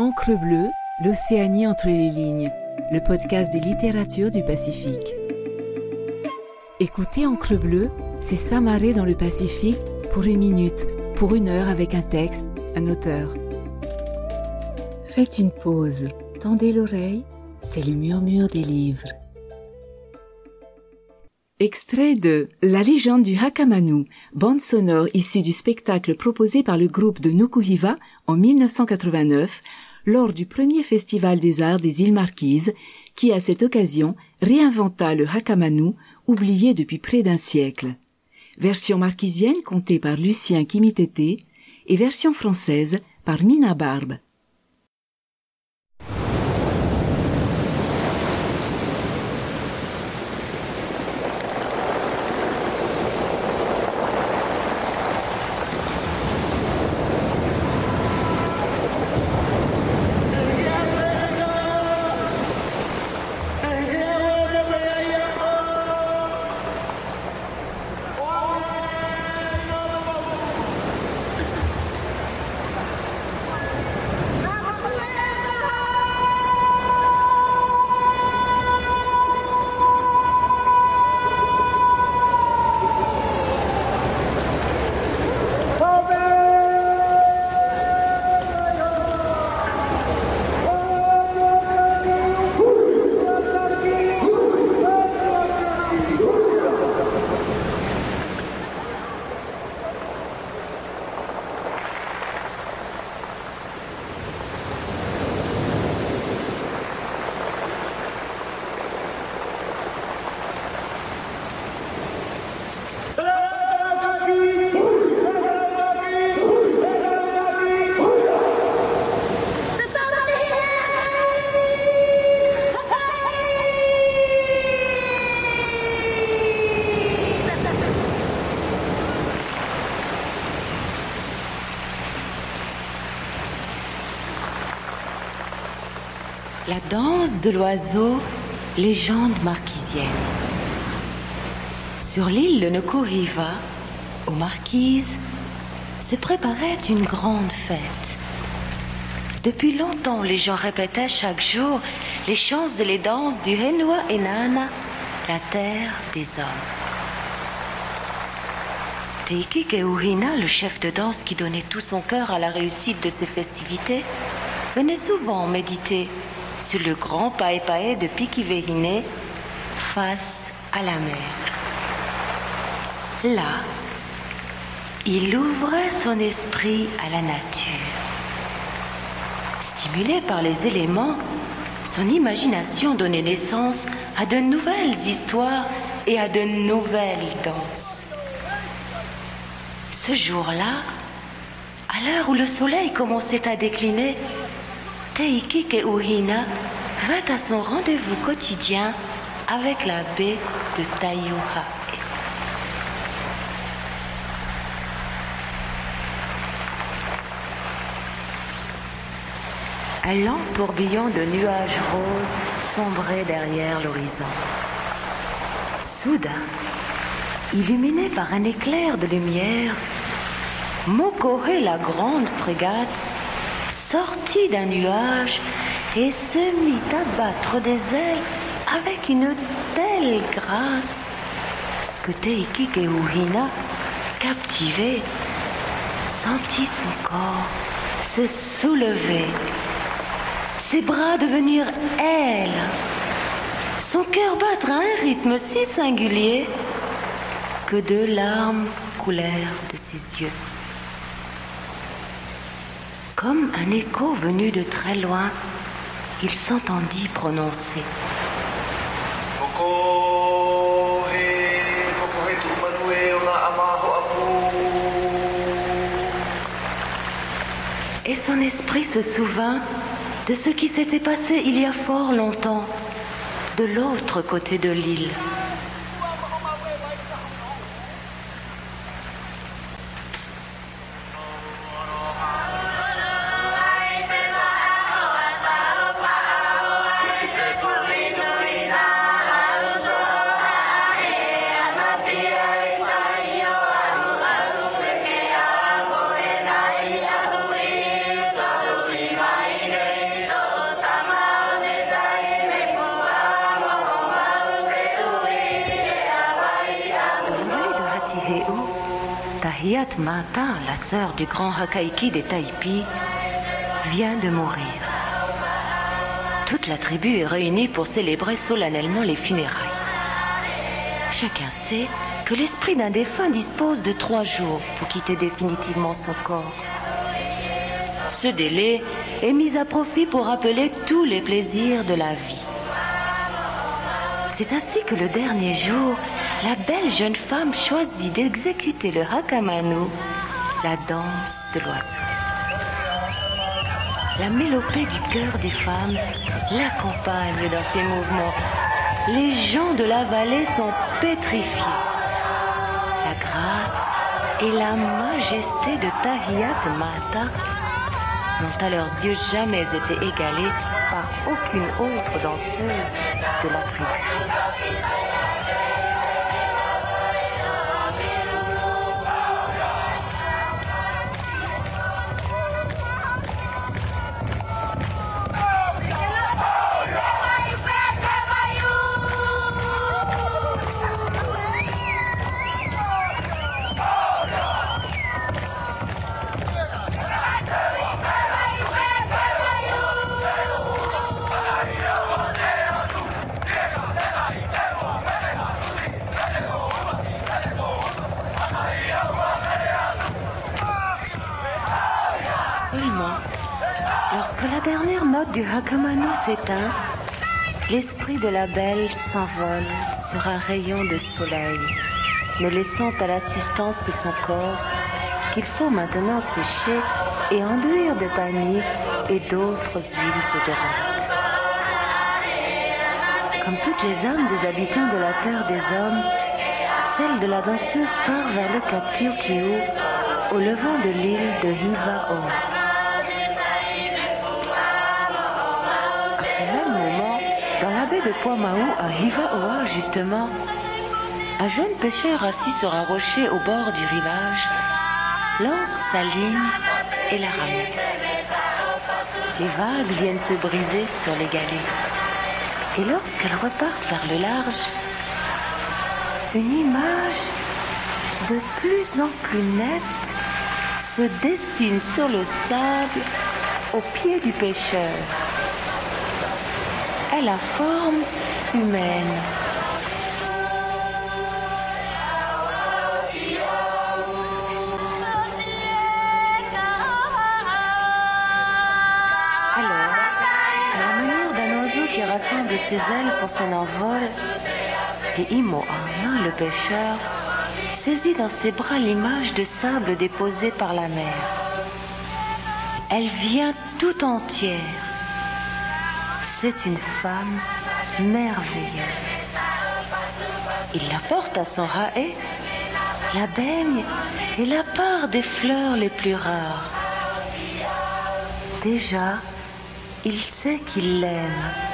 Encre bleue, l'Océanie entre les lignes, le podcast des littératures du Pacifique. Écoutez Encre bleue, c'est s'amarrer dans le Pacifique pour une minute, pour une heure avec un texte, un auteur. Faites une pause, tendez l'oreille, c'est le murmure des livres. Extrait de La légende du Hakamanu, bande sonore issue du spectacle proposé par le groupe de Nukuhiva en 1989 lors du premier festival des arts des îles Marquises qui à cette occasion réinventa le Hakamanu oublié depuis près d'un siècle. Version marquisienne contée par Lucien Kimitete et version française par Mina Barbe. La danse de l'oiseau, légende marquisienne. Sur l'île de Nokoriva, aux Marquises, se préparait une grande fête. Depuis longtemps, les gens répétaient chaque jour les chants et les danses du Henua Enana, la terre des hommes. Teiki le chef de danse qui donnait tout son cœur à la réussite de ces festivités, venait souvent méditer sur le grand pae-pae de Pikivehine face à la mer. Là, il ouvrait son esprit à la nature. Stimulé par les éléments, son imagination donnait naissance à de nouvelles histoires et à de nouvelles danses. Ce jour-là, à l'heure où le soleil commençait à décliner, Teiki Keuhina vint à son rendez-vous quotidien avec la baie de Tayuha. Un lent tourbillon de nuages roses sombrait derrière l'horizon. Soudain, illuminé par un éclair de lumière, Mokohe, la grande frégate, sortit d'un nuage et se mit à battre des ailes avec une telle grâce que Teiki Keuhina, captivé, sentit son corps se soulever, ses bras devenir ailes, son cœur battre à un rythme si singulier que deux larmes coulèrent de ses yeux. Comme un écho venu de très loin, il s'entendit prononcer. Et son esprit se souvint de ce qui s'était passé il y a fort longtemps, de l'autre côté de l'île. Mata, la sœur du grand Hakaiki des Taipi, vient de mourir. Toute la tribu est réunie pour célébrer solennellement les funérailles. Chacun sait que l'esprit d'un défunt dispose de trois jours pour quitter définitivement son corps. Ce délai est mis à profit pour rappeler tous les plaisirs de la vie. C'est ainsi que le dernier jour, la belle jeune femme choisit d'exécuter le hakamanu, la danse de l'oiseau. La mélopée du cœur des femmes l'accompagne dans ses mouvements. Les gens de la vallée sont pétrifiés. La grâce et la majesté de Tahiyat Mata n'ont à leurs yeux jamais été égalées par aucune autre danseuse de la tribu. L'esprit de la belle s'envole sur un rayon de soleil, ne laissant à l'assistance que son corps, qu'il faut maintenant sécher et enduire de vanille et d'autres huiles odorantes. Comme toutes les âmes des habitants de la terre des hommes, celle de la danseuse part vers le cap Kiukiu au levant de l'île de Hivao. De Poimao à Hivaoa justement, un jeune pêcheur assis sur un rocher au bord du rivage lance sa ligne et la ramène. Les vagues viennent se briser sur les galets. Et lorsqu'elles repartent vers le large, une image de plus en plus nette se dessine sur le sable au pied du pêcheur. Elle a forme humaine. Alors, à la manière d'un oiseau qui rassemble ses ailes pour son envol, et Imoana, le pêcheur, saisit dans ses bras l'image de sable déposée par la mer. Elle vient tout entière. C'est une femme merveilleuse. Il la porte à son haé, la baigne et la part des fleurs les plus rares. Déjà, il sait qu'il l'aime.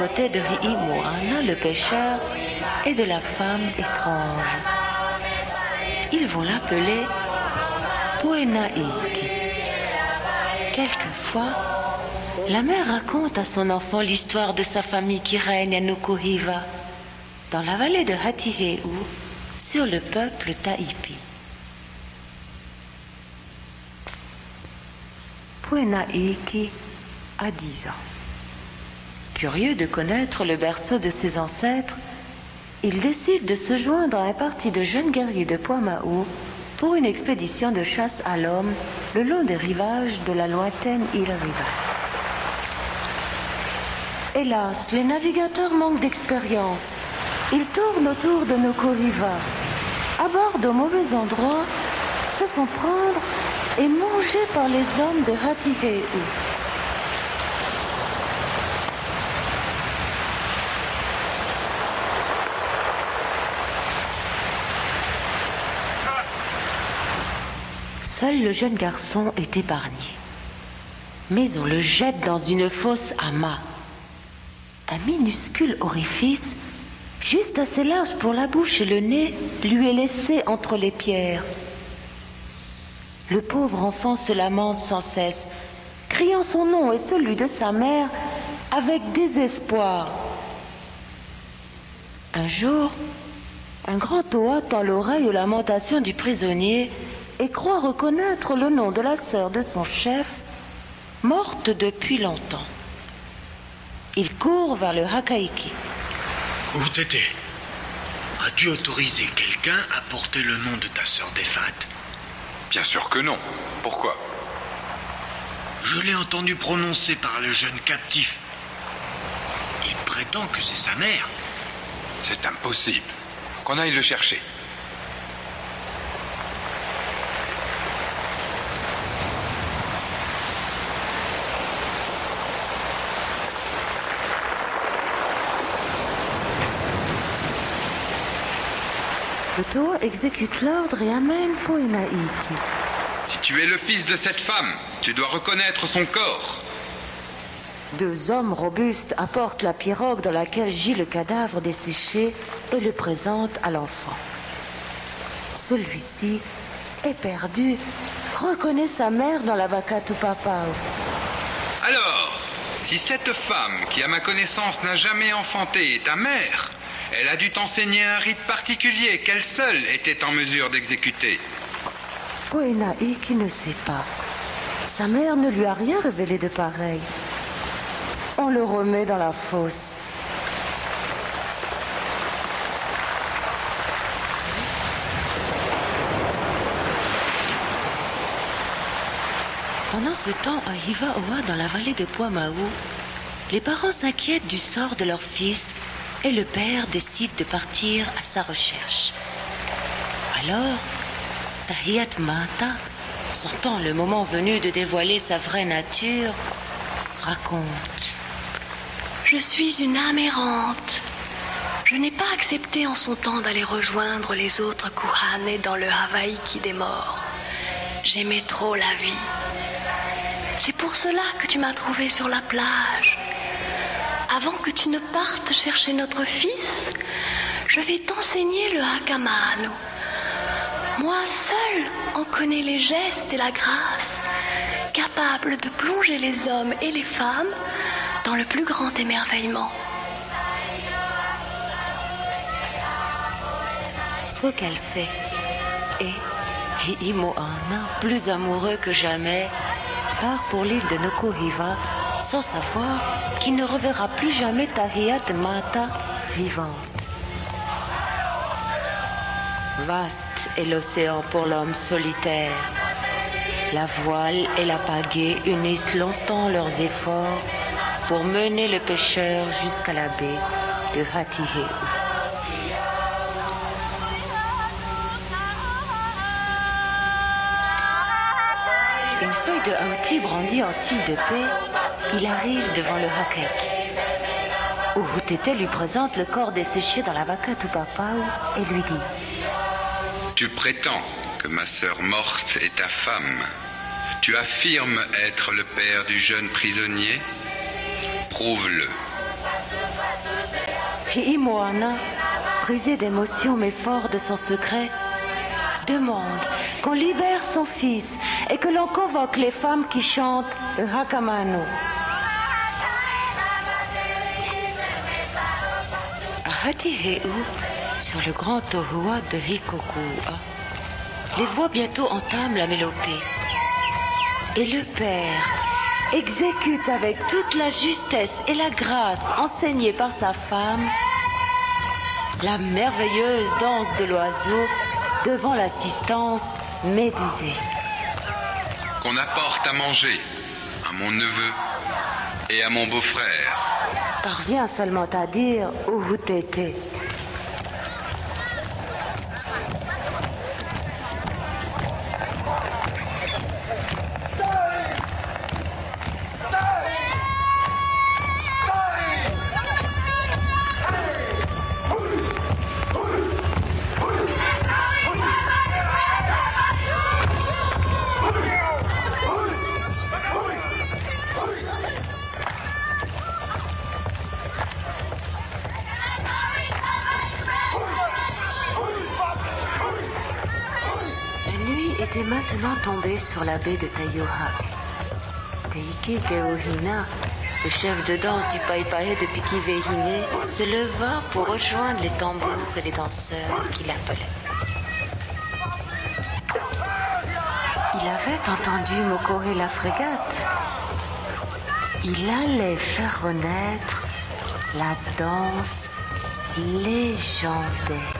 Côtés de Hiimoana, le pêcheur, et de la femme étrange. Ils vont l'appeler Puenaiki. Quelquefois, la mère raconte à son enfant l'histoire de sa famille qui règne à Nukuhiva, dans la vallée de Hatiheu, sur le peuple Taipi. Puenaiki a 10 ans. Curieux de connaître le berceau de ses ancêtres, il décide de se joindre à un parti de jeunes guerriers de Poimao pour une expédition de chasse à l'homme le long des rivages de la lointaine île Riva. Hélas, les navigateurs manquent d'expérience. Ils tournent autour de nos Riva, abordent au mauvais endroit, se font prendre et manger par les hommes de Hatiheu. Seul le jeune garçon est épargné. Mais on le jette dans une fosse à mât. Un minuscule orifice, juste assez large pour la bouche et le nez, lui est laissé entre les pierres. Le pauvre enfant se lamente sans cesse, criant son nom et celui de sa mère avec désespoir. Un jour, un grand Oa tend l'oreille aux lamentations du prisonnier et croit reconnaître le nom de la sœur de son chef, morte depuis longtemps. Il court vers le Hakaiki. Où t'étais? As-tu autorisé quelqu'un à porter le nom de ta sœur défunte? Bien sûr que non. Pourquoi? Je l'ai entendu prononcer par le jeune captif. Il prétend que c'est sa mère. C'est impossible. Qu'on aille le chercher. Exécute l'ordre et amène Poenaiki. Si tu es le fils de cette femme, tu dois reconnaître son corps. Deux hommes robustes apportent la pirogue dans laquelle gît le cadavre desséché et le présentent à l'enfant. Celui-ci, éperdu, reconnaît sa mère dans la vaca Tupapao. Alors, si cette femme, qui à ma connaissance n'a jamais enfanté, est ta mère, elle a dû t'enseigner un rite particulier qu'elle seule était en mesure d'exécuter. Poenaiki ne sait pas. Sa mère ne lui a rien révélé de pareil. On le remet dans la fosse. Pendant ce temps, à Hivaoa, dans la vallée de Poimaou, les parents s'inquiètent du sort de leur fils et le père décide de partir à sa recherche. Alors, Tahiyat Mata, sentant le moment venu de dévoiler sa vraie nature, raconte. Je suis une âme errante. Je n'ai pas accepté en son temps d'aller rejoindre les autres Kuhane dans le Hawaï qui des. J'aimais trop la vie. C'est pour cela que tu m'as trouvé sur la plage. Avant que tu ne partes chercher notre fils, je vais t'enseigner le Hakamano. Moi seul en connais les gestes et la grâce, capable de plonger les hommes et les femmes dans le plus grand émerveillement. Ce qu'elle fait. Et Hiimoana, plus amoureux que jamais, part pour l'île de Nokohiva sans savoir qu'il ne reverra plus jamais Tahiyat Mata vivante. Vaste est l'océan pour l'homme solitaire. La voile et la pagaie unissent longtemps leurs efforts pour mener le pêcheur jusqu'à la baie de Hatiheu. Une feuille de Hauti brandie en signe de paix, il arrive devant le Hakaiki. Uhutete lui présente le corps desséché dans la vaca Tupapau et lui dit Tu prétends que ma sœur morte est ta femme. Tu affirmes être le père du jeune prisonnier Prouve-le. Hiimoana, brisé d'émotion mais fort de son secret, demande qu'on libère son fils et que l'on convoque les femmes qui chantent le Hakamano. Hatiheu, sur le grand Tohua de Hikokua, les voix bientôt entament la mélopée. Et le père exécute avec toute la justesse et la grâce enseignée par sa femme la merveilleuse danse de l'oiseau devant l'assistance médusée. Qu'on apporte à manger à mon neveu et à mon beau-frère. Parvient seulement à dire भूत थे। Était maintenant tombé sur la baie de Tayuha. Teiki Keuhina, le chef de danse du Paipae de Pikivehine, se leva pour rejoindre les tambours et les danseurs qui l'appelaient. Il avait entendu Mokohe la frégate. Il allait faire renaître la danse légendaire.